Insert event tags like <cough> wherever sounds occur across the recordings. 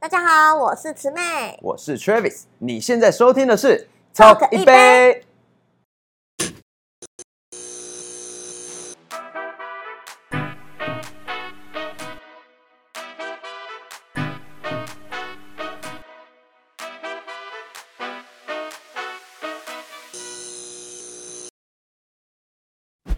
大家好，我是慈妹，我是 Travis，你现在收听的是 Talk 一杯。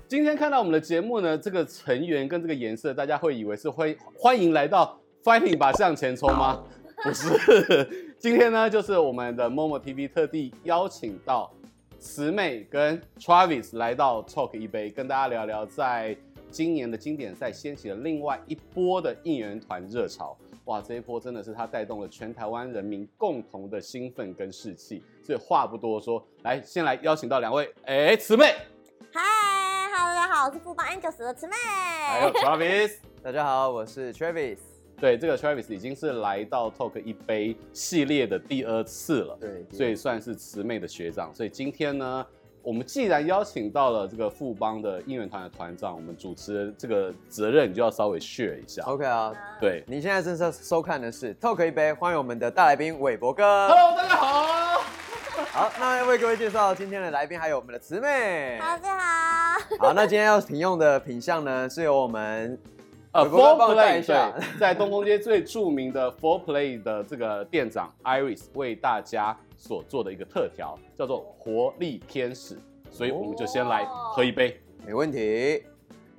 今天看到我们的节目呢，这个成员跟这个颜色，大家会以为是欢欢迎来到 Fighting 吧向前冲吗？不是，<laughs> 今天呢，就是我们的 Momo TV 特地邀请到慈妹跟 Travis 来到 Talk 一杯，跟大家聊聊在今年的经典赛掀起了另外一波的应援团热潮。哇，这一波真的是他带动了全台湾人民共同的兴奋跟士气。所以话不多说，来，先来邀请到两位，哎，慈妹。嗨，哈喽，大家好我是富邦 Angels 的慈妹，还有 Travis，大家好，我是 Travis。对，这个 Travis 已经是来到 Talk 一杯系列的第二次了，对，所以算是慈妹的学长。所以今天呢，我们既然邀请到了这个富邦的应援团的团长，我们主持人这个责任你就要稍微 share 一下。OK 啊，对，你现在正在收看的是 Talk 一杯，欢迎我们的大来宾韦伯哥。Hello，大家好。<laughs> 好，那要为各位介绍今天的来宾，还有我们的慈妹。大家好。好，那今天要品用的品相呢，是由我们呃 Four Play 对，在东风街最著名的 Four Play 的这个店长 Iris 为大家所做的一个特调，叫做活力天使，所以我们就先来喝一杯，没问题。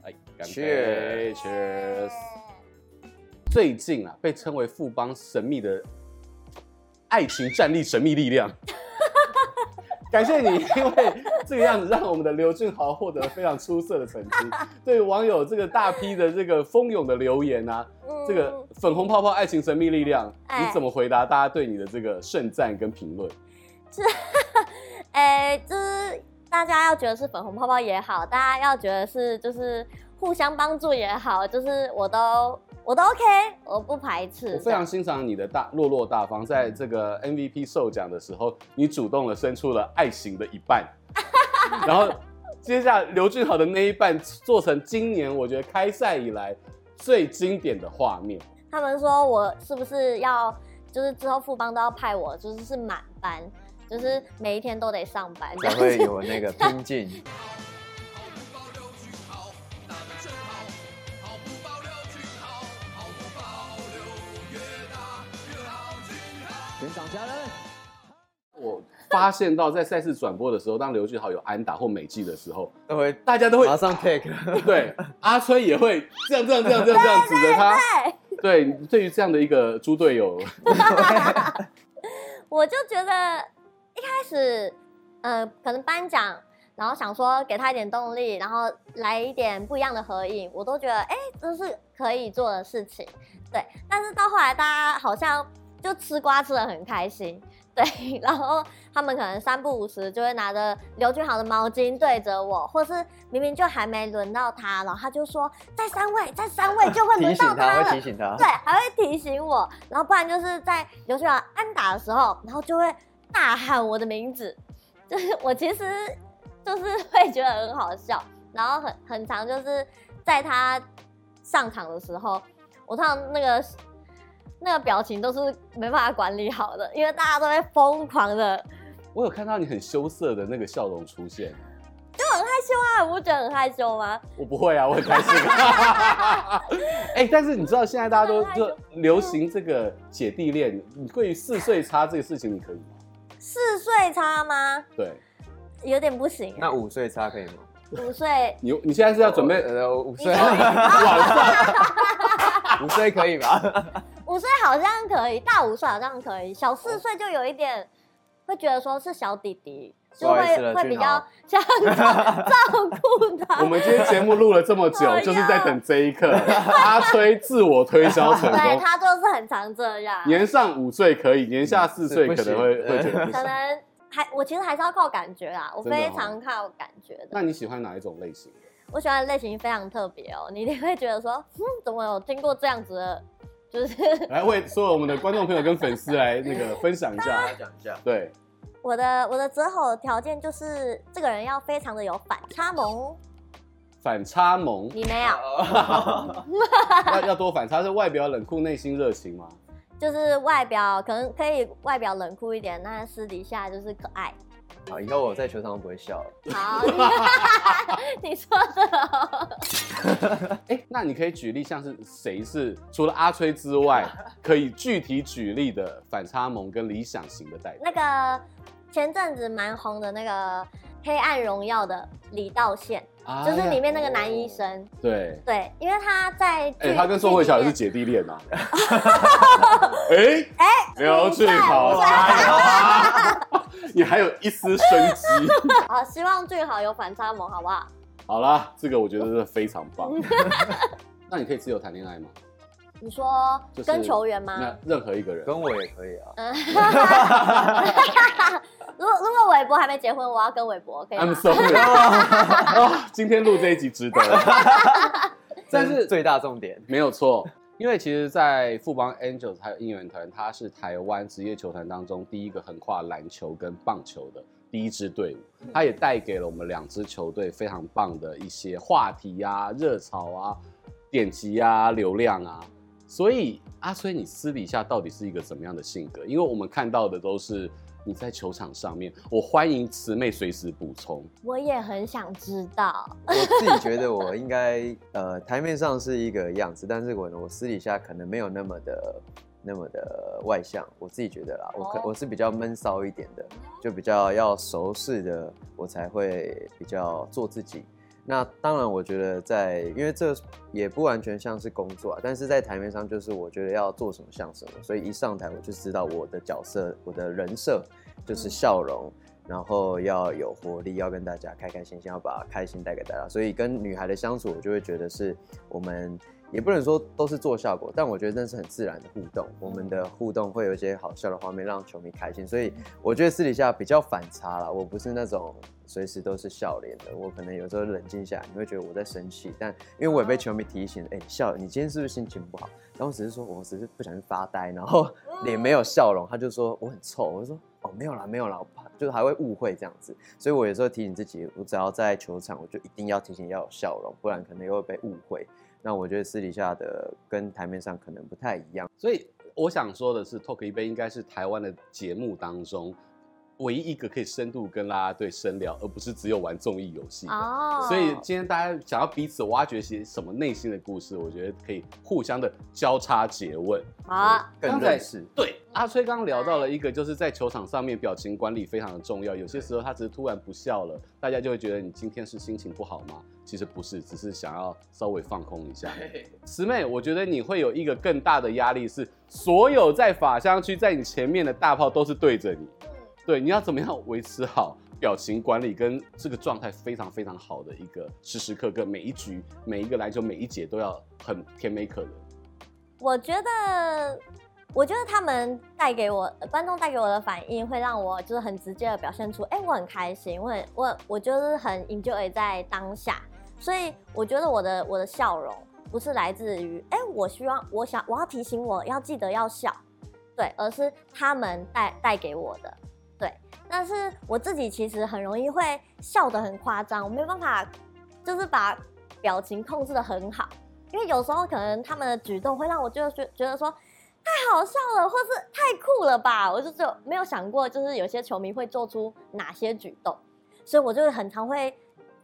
哎，干杯，Cheers！最近啊，被称为富邦神秘的爱情战力神秘力量。感谢你，因为这个样子让我们的刘俊豪获得了非常出色的成绩。<laughs> 对网友这个大批的这个蜂拥的留言啊，嗯、这个粉红泡泡爱情神秘力量，哎、你怎么回答大家对你的这个盛赞跟评论？是，<laughs> 哎，就是大家要觉得是粉红泡泡也好，大家要觉得是就是互相帮助也好，就是我都。我都 OK，我不排斥。我非常欣赏你的大落落大方，在这个 MVP 授奖的时候，你主动的伸出了爱心的一半，<laughs> 然后接下来刘俊豪的那一半做成今年我觉得开赛以来最经典的画面。他们说我是不是要，就是之后富邦都要派我，就是是满班，就是每一天都得上班，才会有那个拼劲。<laughs> 我发现到在赛事转播的时候，当刘俊豪有安打或美记的时候，都会大家都会马上 <laughs> take。对，阿崔也会这样这样这样这样这样指着他。对，对于这样的一个猪队友，我就觉得一开始，呃，可能颁奖，然后想说给他一点动力，然后来一点不一样的合影，我都觉得哎，这是可以做的事情。对，但是到后来大家好像。就吃瓜吃的很开心，对，<laughs> 然后他们可能三不五时就会拿着刘俊豪的毛巾对着我，或是明明就还没轮到他，然后他就说再三位，再三位就会轮到他了，提醒他，会提醒他，对，还会提醒我，然后不然就是在刘俊豪安打的时候，然后就会大喊我的名字，就是我其实就是 <laughs> 会觉得很好笑，然后很很长就是在他上场的时候，我通常那个。那个表情都是没办法管理好的，因为大家都会疯狂的。我有看到你很羞涩的那个笑容出现，就很害羞啊！我不觉得很害羞吗？我不会啊，我很开心。<laughs> 哎、欸，但是你知道现在大家都就流行这个姐弟恋，你对于四岁差这个事情，你可以吗？四岁差吗？对，有点不行。那五岁差可以吗？五岁，你你现在是要准备呃五岁？<laughs> 五岁可以吧？五岁好像可以，大五岁好像可以，小四岁就有一点会觉得说是小弟弟，就会会比较想照顾他。我们今天节目录了这么久，<laughs> 就是在等这一刻。阿吹自我推销成功，<laughs> 对，他就是很常这样。年上五岁可以，年下四岁可能会会觉得可能还我其实还是要靠感觉啦，我非常靠感觉的。那你喜欢哪一种类型？我喜欢的类型非常特别哦，你一定会觉得说，嗯，<laughs> 怎么有听过这样子的？就是 <laughs> 来为所有我们的观众朋友跟粉丝来那个分享一下，来讲一下。对，我的我的择偶条件就是这个人要非常的有反差萌。反差萌？你没有？<laughs> 要要多反差，是外表冷酷，内心热情吗？就是外表可能可以外表冷酷一点，那私底下就是可爱。好，以后我在球场都不会笑了。好，<laughs> 你说的。<laughs> 哎、欸，那你可以举例，像是谁是除了阿崔之外，可以具体举例的反差萌跟理想型的代表？那个前阵子蛮红的那个《黑暗荣耀》的李道宪。就是里面那个男医生，哎、对对，因为他在哎、欸，他跟宋慧乔也是姐弟恋呐。<laughs> 哎哎，没有去考察，<laughs> 你还有一丝生机。<laughs> 好，希望最好有反差萌，好不好？好啦，这个我觉得是非常棒。那你可以自由谈恋爱吗？你说跟球员吗？那任何一个人，跟我也可以啊。如果如果韦伯还没结婚，我要跟韦伯可以吗？I'm sorry。啊，<laughs> 今天录这一集值得。<laughs> 但是最大重点没有错，因为其实，在富邦 Angels 还有应援团，它是台湾职业球团当中第一个横跨篮球跟棒球的第一支队伍，它也带给了我们两支球队非常棒的一些话题啊、热潮啊、点击啊、流量啊。所以阿崔，你私底下到底是一个怎么样的性格？因为我们看到的都是你在球场上面。我欢迎慈妹随时补充。我也很想知道。我自己觉得我应该呃台面上是一个样子，但是我我私底下可能没有那么的那么的外向。我自己觉得啦，我可我是比较闷骚一点的，就比较要熟识的，我才会比较做自己。那当然，我觉得在，因为这也不完全像是工作啊，但是在台面上，就是我觉得要做什么像什么，所以一上台我就知道我的角色，我的人设就是笑容，然后要有活力，要跟大家开开心心，要把开心带给大家，所以跟女孩的相处，我就会觉得是我们。也不能说都是做效果，但我觉得那是很自然的互动。我们的互动会有一些好笑的画面，让球迷开心。所以我觉得私底下比较反差啦，我不是那种随时都是笑脸的。我可能有时候冷静下来，你会觉得我在生气，但因为我也被球迷提醒，哎、笑，你今天是不是心情不好？然后只是说，我只是不小心发呆，然后 <laughs> 脸没有笑容。他就说我很臭，我就说哦，没有啦，没有啦，怕就是还会误会这样子。所以我有时候提醒自己，我只要在球场，我就一定要提醒要有笑容，不然可能又会被误会。那我觉得私底下的跟台面上可能不太一样，所以我想说的是，Talk 一杯应该是台湾的节目当中唯一一个可以深度跟啦啦队深聊，而不是只有玩综艺游戏。哦，所以今天大家想要彼此挖掘些什么内心的故事，我觉得可以互相的交叉诘问。好，更认识。对，阿崔刚刚聊到了一个，就是在球场上面表情管理非常的重要。有些时候他只是突然不笑了，大家就会觉得你今天是心情不好吗？其实不是，只是想要稍微放空一下。慈妹，我觉得你会有一个更大的压力，是所有在法香区在你前面的大炮都是对着你。对，你要怎么样维持好表情管理跟这个状态非常非常好的一个时时刻刻，每一局、每一个篮球、每一节都要很甜美可人。我觉得，我觉得他们带给我观众带给我的反应，会让我就是很直接的表现出，哎，我很开心，我很我我就是很 enjoy 在当下。所以我觉得我的我的笑容不是来自于，哎，我希望我想我要提醒我要记得要笑，对，而是他们带带给我的，对。但是我自己其实很容易会笑得很夸张，我没有办法，就是把表情控制得很好，因为有时候可能他们的举动会让我就觉觉得说太好笑了，或是太酷了吧，我就就没有想过，就是有些球迷会做出哪些举动，所以我就很常会。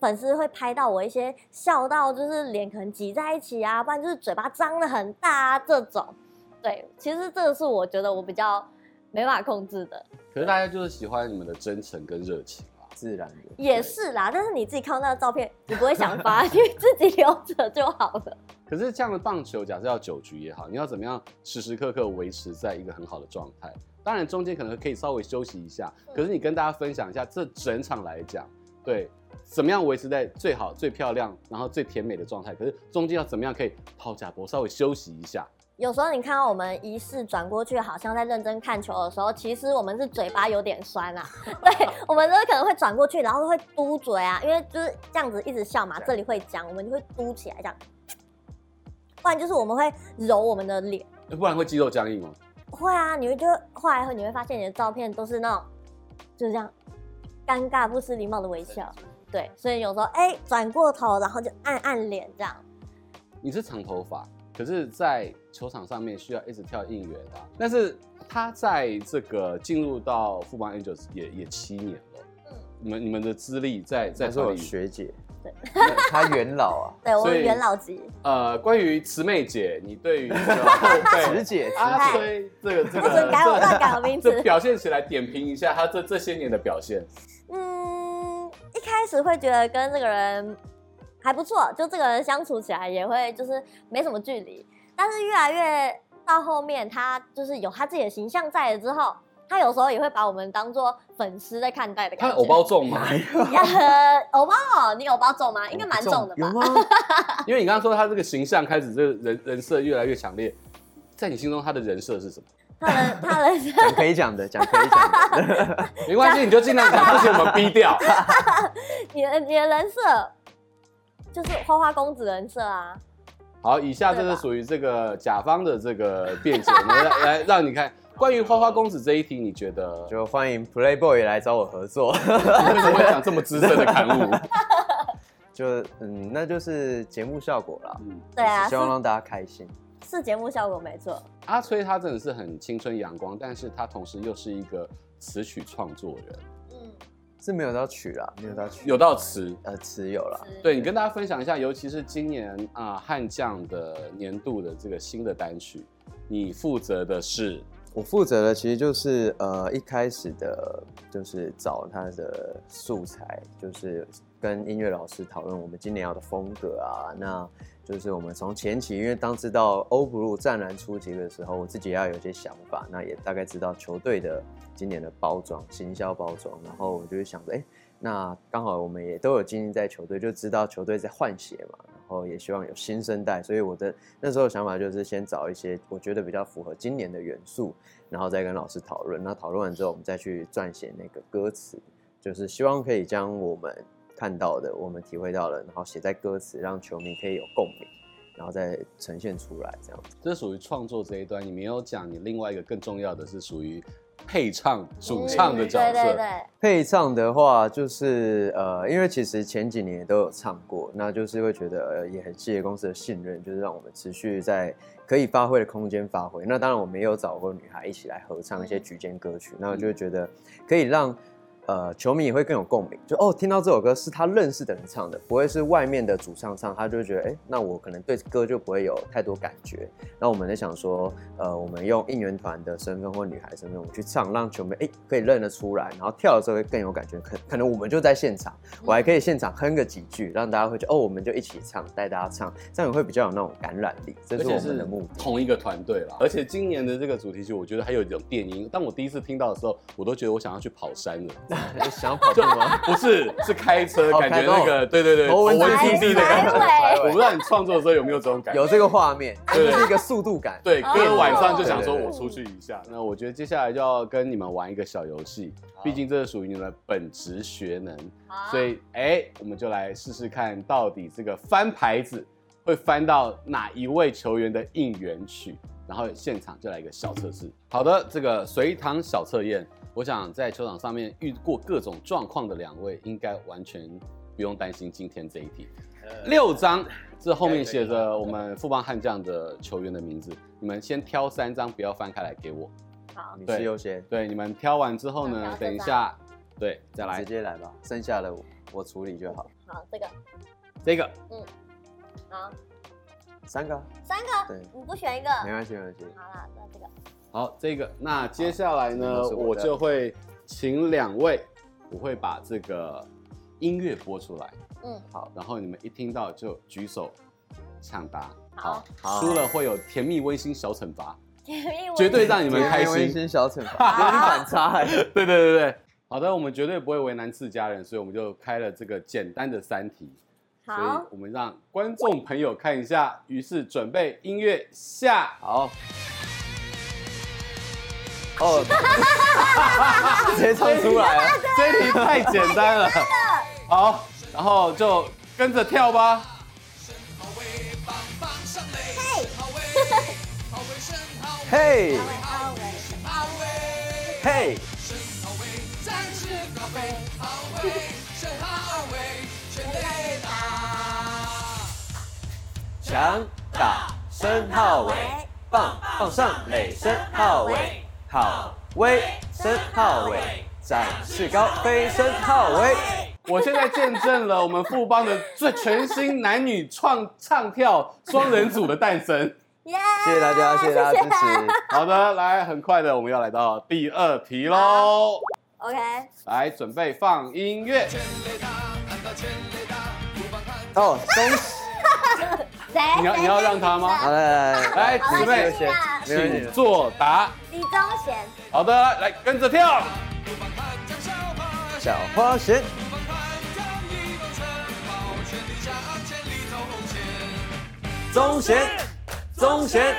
粉丝会拍到我一些笑到就是脸可能挤在一起啊，不然就是嘴巴张得很大啊这种。对，其实这个是我觉得我比较没办法控制的。可是大家就是喜欢你们的真诚跟热情啊，自然的。也是啦，但是你自己看到那个照片，你不会想发，<laughs> 你自己留着就好了。可是这样的棒球，假设要九局也好，你要怎么样时时刻刻维持在一个很好的状态？当然中间可能可以稍微休息一下，可是你跟大家分享一下，这整场来讲，对。怎么样维持在最好、最漂亮，然后最甜美的状态？可是中间要怎么样可以抛假波，稍微休息一下？有时候你看到我们仪式转过去，好像在认真看球的时候，其实我们是嘴巴有点酸啊。<laughs> 对，我们都可能会转过去，然后会嘟嘴啊，因为就是这样子一直笑嘛，这里会僵，我们就会嘟起来这样。不然就是我们会揉我们的脸，不然会肌肉僵硬吗？会啊，你会就后来会你会发现你的照片都是那种就是这样尴尬不失礼貌的微笑。对，所以有时候哎，转过头，然后就按按脸这样。你是长头发，可是，在球场上面需要一直跳应援的，但是他在这个进入到富邦 Angels 也也七年了，嗯，你们你们的资历在在说学姐，对，他元老啊，<laughs> 对我们元老级。呃，关于慈妹姐，你对于 <laughs> 后辈慈姐阿崔这个这个，不准改我乱改我名字，这表现起来点评一下他这这些年的表现。嗯，一开始会觉得跟这个人还不错，就这个人相处起来也会就是没什么距离。但是越来越到后面，他就是有他自己的形象在了之后，他有时候也会把我们当做粉丝在看待的感觉。他偶包重吗？<laughs> 偶包哦，你偶包重吗？应该蛮重的吧？有吗？<laughs> 因为你刚刚说他这个形象开始这个人人设越来越强烈，在你心中他的人设是什么？他的他的讲可以讲的，讲可以讲的，<laughs> 没关系，你就尽量讲，不行我们逼掉。你的你的人设就是花花公子人设啊。好，以下这是属于这个甲方的这个辩解，<laughs> 我们来来让你看关于花花公子这一题，你觉得就欢迎 Playboy 来找我合作。为什么会讲这么资深的刊物？<laughs> 就嗯，那就是节目效果啦。嗯，对啊，希望让大家开心。是节目效果没错。阿崔他真的是很青春阳光，但是他同时又是一个词曲创作人。是没有到曲啦，没有到曲，有到词，呃，词有了。对，你跟大家分享一下，尤其是今年啊，悍将的年度的这个新的单曲，你负责的是？我负责的其实就是呃，一开始的，就是找他的素材，就是跟音乐老师讨论我们今年要的风格啊，那。就是我们从前期，因为当知道欧布鲁湛然出击的时候，我自己要有些想法，那也大概知道球队的今年的包装、行销包装，然后我就会想着，哎，那刚好我们也都有经营在球队，就知道球队在换血嘛，然后也希望有新生代，所以我的那时候想法就是先找一些我觉得比较符合今年的元素，然后再跟老师讨论。那讨论完之后，我们再去撰写那个歌词，就是希望可以将我们。看到的，我们体会到了，然后写在歌词，让球迷可以有共鸣，然后再呈现出来，这样子。这是属于创作这一端，你没有讲你另外一个更重要的是属于配唱、主唱的角色。对对对。配唱的话，就是呃，因为其实前几年都有唱过，那就是会觉得、呃、也很谢谢公司的信任，就是让我们持续在可以发挥的空间发挥。那当然，我们也有找过女孩一起来合唱一些举荐歌曲，那我就会觉得可以让。呃，球迷也会更有共鸣，就哦，听到这首歌是他认识的人唱的，不会是外面的主唱唱，他就会觉得，哎，那我可能对歌就不会有太多感觉。那我们在想说，呃，我们用应援团的身份或女孩身份，我们去唱，让球迷哎可以认得出来，然后跳的时候会更有感觉。可可能我们就在现场，我还可以现场哼个几句，让大家会觉得，哦，我们就一起唱，带大家唱，这样也会比较有那种感染力。这是我们的目的。同一个团队了，而且今年的这个主题曲，我觉得还有一种电音。当我第一次听到的时候，我都觉得我想要去跑山了，想要跑。<laughs> 不是，是开车，感觉那个，对对对，头文字 D 的感觉。我不知道你创作的时候有没有这种感觉？有这个画面，就是一个速度感。对，哥晚上就想说我出去一下。那我觉得接下来就要跟你们玩一个小游戏，毕竟这是属于你们本职学能，所以哎，我们就来试试看到底这个翻牌子会翻到哪一位球员的应援曲，然后现场就来一个小测试。好的，这个随堂小测验。我想在球场上面遇过各种状况的两位，应该完全不用担心今天这一题。六张，这后面写着我们富邦悍将的球员的名字，你们先挑三张，不要翻开来给我。好，你是优先。对，你们挑完之后呢，等一下，对，再来，直接来吧，剩下的我处理就好。好，这个，这个，嗯，好，三个，三个，对，你不选一个，没关系，没关系。好了，那这个。好，这个那接下来呢，我就会请两位，我会把这个音乐播出来。嗯，好，然后你们一听到就举手抢答。好，输了会有甜蜜温馨小惩罚，甜蜜绝对让你们开心。温馨小惩罚，<laughs> 有点反差。对对对对，好的，我们绝对不会为难自家人，所以我们就开了这个简单的三题。好，所以我们让观众朋友看一下。于是准备音乐下，好。哦，直接唱出来了，这一题太简单了。好，然后就跟着跳吧。嘿，嘿，嘿，强打申皓玮。棒棒上垒，身号尾，好威，身号伟，展翅高飞，身号威。我现在见证了我们富邦的最全新男女创唱跳双人组的诞生。耶！谢谢大家，谢谢大家支持。好的，来，很快的，我们要来到第二题喽。OK，来，准备放音乐。哦，恭喜！谁？你要你要让他吗？好来来来，来，好姊妹，请作答。李宗贤。好的，来跟着跳。小花仙。宗贤，宗贤，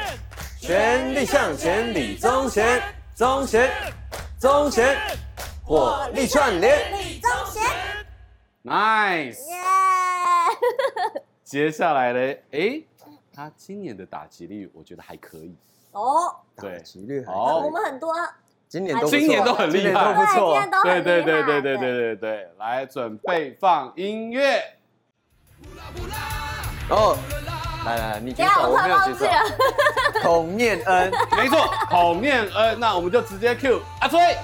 全力向前，李宗贤，宗贤，宗贤，火力串联，李宗贤。Nice。耶！接下来呢？哎，他今年的打击率我觉得还可以。哦，对，打击率还好我们很多。今年都今年都很厉害都不错。对对对对对对对对，来准备放音乐。哦，来来，你举手，我没有举手。孔念恩，没错，孔念恩，那我们就直接 Q 阿崔。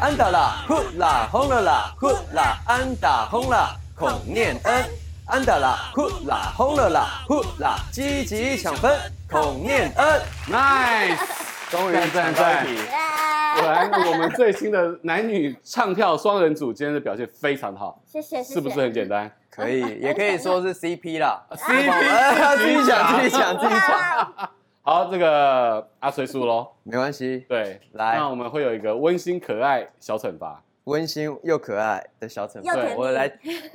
安打啦，呼啦，轰了啦，呼啦，安打轰啦，孔念恩，安打啦，呼啦，轰了啦，呼啦，积极抢分，孔念恩，nice，终于赞赞。果然，我们最新的男女唱跳双人组今天的表现非常好，谢谢，是不是很简单？可以，也可以说是 CP 啦，CP，<laughs> 自己讲，自己讲，自己讲。好，这个阿水输喽，没关系。对，来，那我们会有一个温馨可爱小惩罚，温馨又可爱的小惩罚。对，我来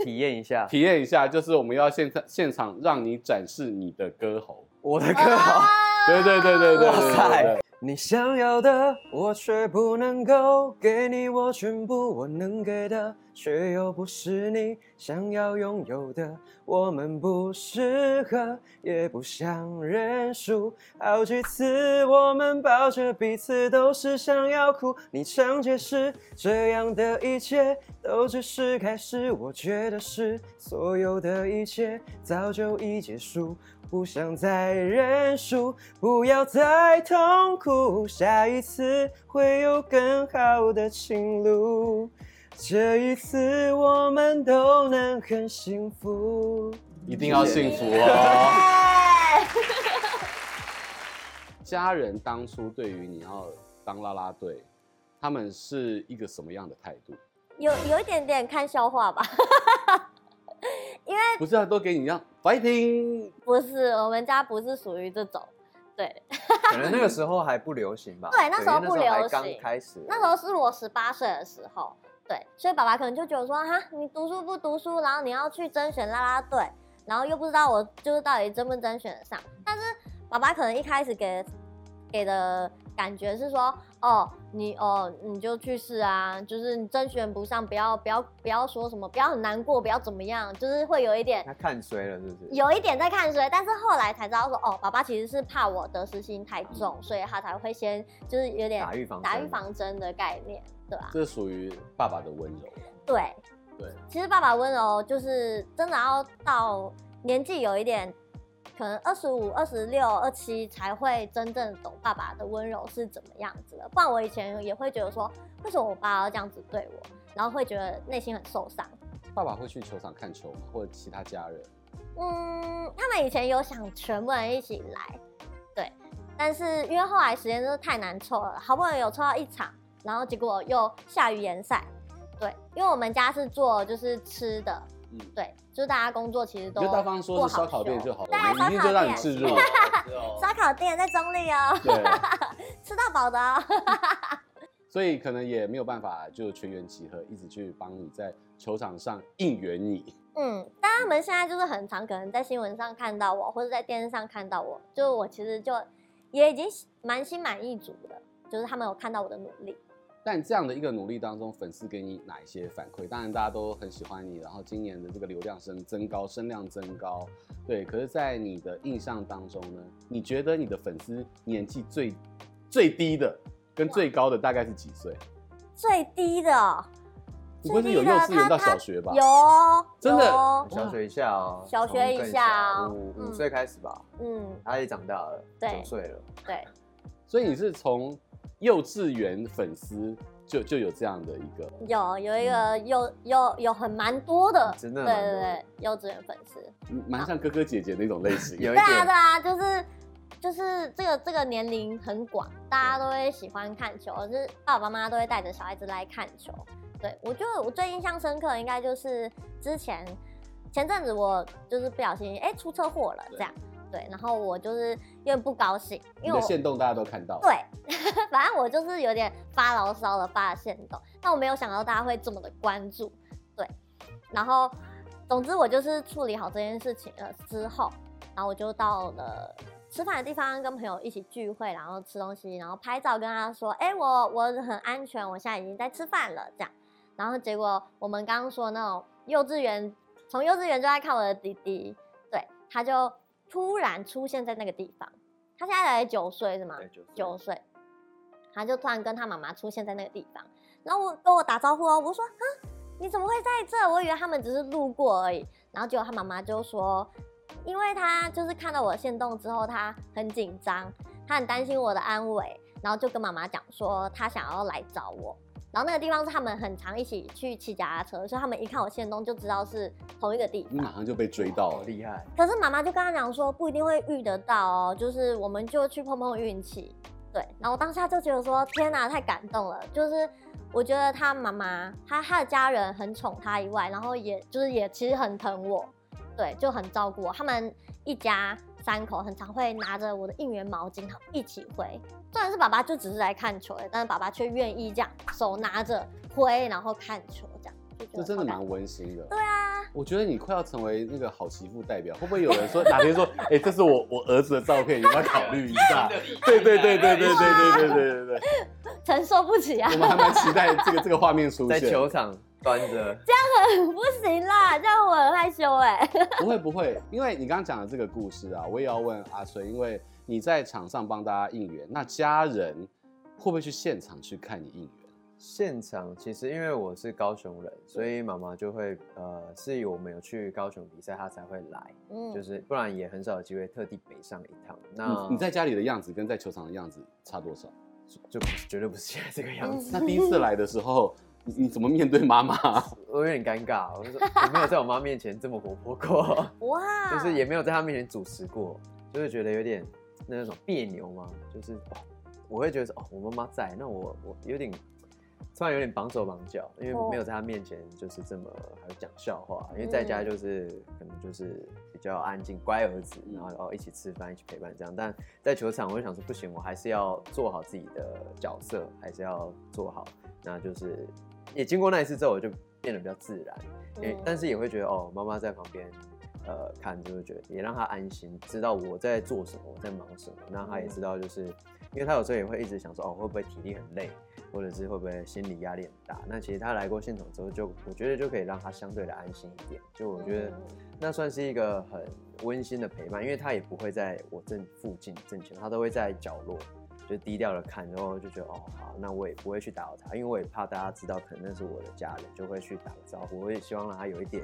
体验一下，<laughs> 体验一下，就是我们要现场现场让你展示你的歌喉，我的歌喉。对对对对对，哇塞！你想要的，我却不能够给你，我全部我能给的，却又不是你想要拥有的。我们不适合，也不想认输。好几次我们抱着彼此，都是想要哭。你常解释，这样的一切都只是开始。我觉得是，所有的一切早就已结束。不想再认输，不要再痛苦，下一次会有更好的情路。这一次我们都能很幸福，一定要幸福哦。<laughs> 家人当初对于你要当啦啦队，他们是一个什么样的态度？有有一点点看笑话吧。因为不是啊，都给你一样 fighting。不是，我们家不是属于这种，对。可能那个时候还不流行吧。<laughs> 对，那时候不流行。刚开始。那时候是我十八岁的时候，对，所以爸爸可能就觉得说，哈，你读书不读书，然后你要去甄选啦啦队，然后又不知道我就是到底甄不甄选得上。但是爸爸可能一开始给给的。感觉是说，哦，你哦，你就去试啊，就是你甄选不上，不要不要不要说什么，不要很难过，不要怎么样，就是会有一点。他看衰了，是不是？有一点在看衰，但是后来才知道说，哦，爸爸其实是怕我得失心太重，所以他才会先就是有点打预防打预防针的概念，对吧？这是属于爸爸的温柔。对对，其实爸爸温柔就是真的要到年纪有一点。可能二十五、二十六、二七才会真正懂爸爸的温柔是怎么样子的。不然我以前也会觉得说，为什么我爸要这样子对我，然后会觉得内心很受伤。爸爸会去球场看球吗？或者其他家人？嗯，他们以前有想全部人一起来，对。但是因为后来时间真的太难凑了，好不容易有凑到一场，然后结果又下雨延赛。对，因为我们家是做就是吃的。嗯，对，就是大家工作其实都。就大方说是烧烤店就好了，对，烧烤店就让你置入。烧烤店在中立哦，对，<laughs> 吃到饱的哦。<laughs> 所以可能也没有办法就全员集合，一直去帮你在球场上应援你。嗯，但他们现在就是很常可能在新闻上看到我，或者在电视上看到我，就我其实就也已经蛮心满意足的，就是他们有看到我的努力。但这样的一个努力当中，粉丝给你哪一些反馈？当然大家都很喜欢你，然后今年的这个流量升增高，声量增高，对。可是，在你的印象当中呢，你觉得你的粉丝年纪最最低的跟最高的大概是几岁？最低的，不会是有幼稚园到小学吧？有，真的小学一下哦，小学一下，五五岁开始吧。嗯，他也长大了，九岁了。对，所以你是从幼稚园粉丝。就就有这样的一个，有有一个有有有很蛮多的，真的，对对对，幼稚园粉丝，蛮像哥哥姐姐那种类型。有对啊对啊，就是就是这个这个年龄很广，大家都会喜欢看球，就是爸爸妈妈都会带着小孩子来看球。对，我觉得我最印象深刻应该就是之前前阵子我就是不小心哎出车祸了这样。对，然后我就是有点不高兴，因为我限动大家都看到。对，<laughs> 反正我就是有点发牢骚了发了限动，但我没有想到大家会这么的关注。对，然后总之我就是处理好这件事情了之后，然后我就到了吃饭的地方，跟朋友一起聚会，然后吃东西，然后拍照，跟他说：“哎，我我很安全，我现在已经在吃饭了。”这样，然后结果我们刚刚说那种幼稚园，从幼稚园就在看我的弟弟，对，他就。突然出现在那个地方，他现在才九岁是吗？九岁，他就突然跟他妈妈出现在那个地方，然后我跟我打招呼哦，我说啊，你怎么会在这？我以为他们只是路过而已。然后结果他妈妈就说，因为他就是看到我的限动之后，他很紧张，他很担心我的安危，然后就跟妈妈讲说，他想要来找我。然后那个地方是他们很常一起去骑脚踏车，所以他们一看我限动就知道是同一个地方。你马上就被追到了，厉害。可是妈妈就跟他讲说，不一定会遇得到哦，就是我们就去碰碰运气。对，然后我当下就觉得说，天哪，太感动了。就是我觉得他妈妈，他他的家人很宠他以外，然后也就是也其实很疼我，对，就很照顾我。他们一家。三口很常会拿着我的应援毛巾一起挥，虽然是爸爸就只是来看球的，但是爸爸却愿意这样手拿着挥，然后看球这样，这真的蛮温馨的。对啊，我觉得你快要成为那个好媳妇代表，会不会有人说哪天说，哎、欸，这是我我儿子的照片，你要考虑一下？对对对对对对对对对对对，承受不起啊！我们还蛮期待这个这个画面出现在球场。端着这样很不行啦，这样我很害羞哎。不会不会，因为你刚刚讲的这个故事啊，我也要问阿水，因为你在场上帮大家应援，那家人会不会去现场去看你应援？现场其实因为我是高雄人，所以妈妈就会呃，是以我们有去高雄比赛，她才会来，嗯，就是不然也很少有机会特地北上一趟。那，你在家里的样子跟在球场的样子差多少？就绝对不是现在这个样子。那第一次来的时候。你你怎么面对妈妈？<laughs> 我有点尴尬，我说我没有在我妈面前这么活泼过，哇，<laughs> 就是也没有在她面前主持过，就是觉得有点那种别扭嘛，就是我会觉得说哦，我妈妈在，那我我有点突然有点绑手绑脚，因为没有在他面前就是这么还讲笑话，因为在家就是可能就是比较安静乖儿子，然后然后一起吃饭一起陪伴这样，但在球场我就想说不行，我还是要做好自己的角色，还是要做好，那就是。也经过那一次之后，我就变得比较自然，也、但是也会觉得哦，妈妈在旁边，呃，看就会觉得也让他安心，知道我在做什么，我在忙什么。那他也知道，就是因为他有时候也会一直想说，哦，会不会体力很累，或者是会不会心理压力很大？那其实他来过现场之后就，就我觉得就可以让他相对的安心一点。就我觉得那算是一个很温馨的陪伴，因为他也不会在我正附近正前，他都会在角落。就低调的看，然后就觉得哦好，那我也不会去打扰他，因为我也怕大家知道可能那是我的家人，就会去打个招呼。我也希望让他有一点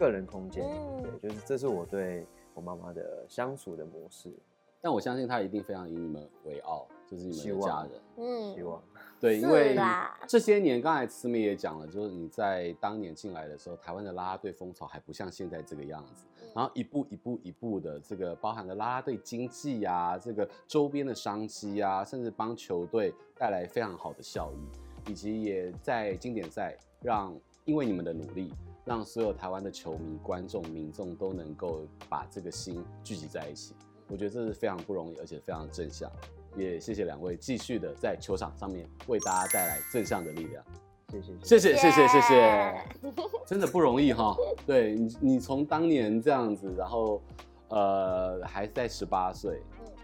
个人空间，嗯、对，就是这是我对我妈妈的相处的模式。但我相信他一定非常以你们为傲，就是你们的家人。嗯，希望。对，因为这些年，刚才慈美也讲了，就是你在当年进来的时候，台湾的啦啦队风潮还不像现在这个样子。然后一步一步一步的，这个包含了啦啦队经济啊，这个周边的商机啊，甚至帮球队带来非常好的效益，以及也在经典赛让因为你们的努力，让所有台湾的球迷、观众、民众都能够把这个心聚集在一起。我觉得这是非常不容易，而且非常正向。也谢谢两位继续的在球场上面为大家带来正向的力量。谢谢，谢谢，谢谢，谢谢，<laughs> 真的不容易哈。对你，你从当年这样子，然后呃还在十八岁，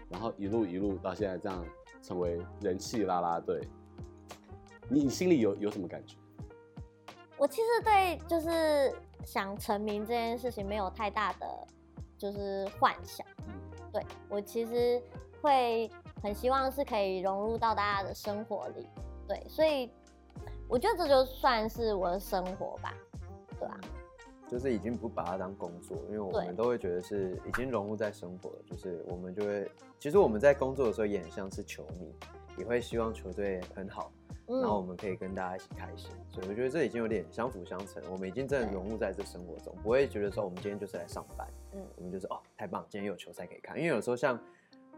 然后一路一路到现在这样成为人气啦啦队，你你心里有有什么感觉？我其实对就是想成名这件事情没有太大的就是幻想，对，我其实会很希望是可以融入到大家的生活里。对，所以我觉得这就算是我的生活吧，对啊。就是已经不把它当工作，因为我们都会觉得是已经融入在生活了。就是我们就会，其实我们在工作的时候也很像是球迷，也会希望球队很好，然后我们可以跟大家一起开心。嗯、所以我觉得这已经有点相辅相成，我们已经真的融入在这生活中，不会觉得说我们今天就是来上班，嗯，我们就是哦太棒，今天有球赛可以看。因为有时候像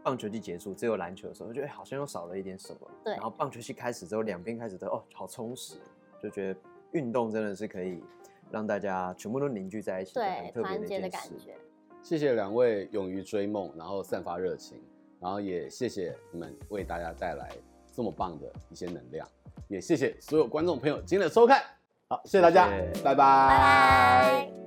棒球季结束只有篮球的时候，我觉得好像又少了一点什么。对。然后棒球季开始之后，两边开始都哦好充实，就觉得运动真的是可以。让大家全部都凝聚在一起，对，团结的感觉。谢谢两位勇于追梦，然后散发热情，然后也谢谢你们为大家带来这么棒的一些能量，也谢谢所有观众朋友今天的收看。好，谢谢大家，谢谢拜拜。拜拜。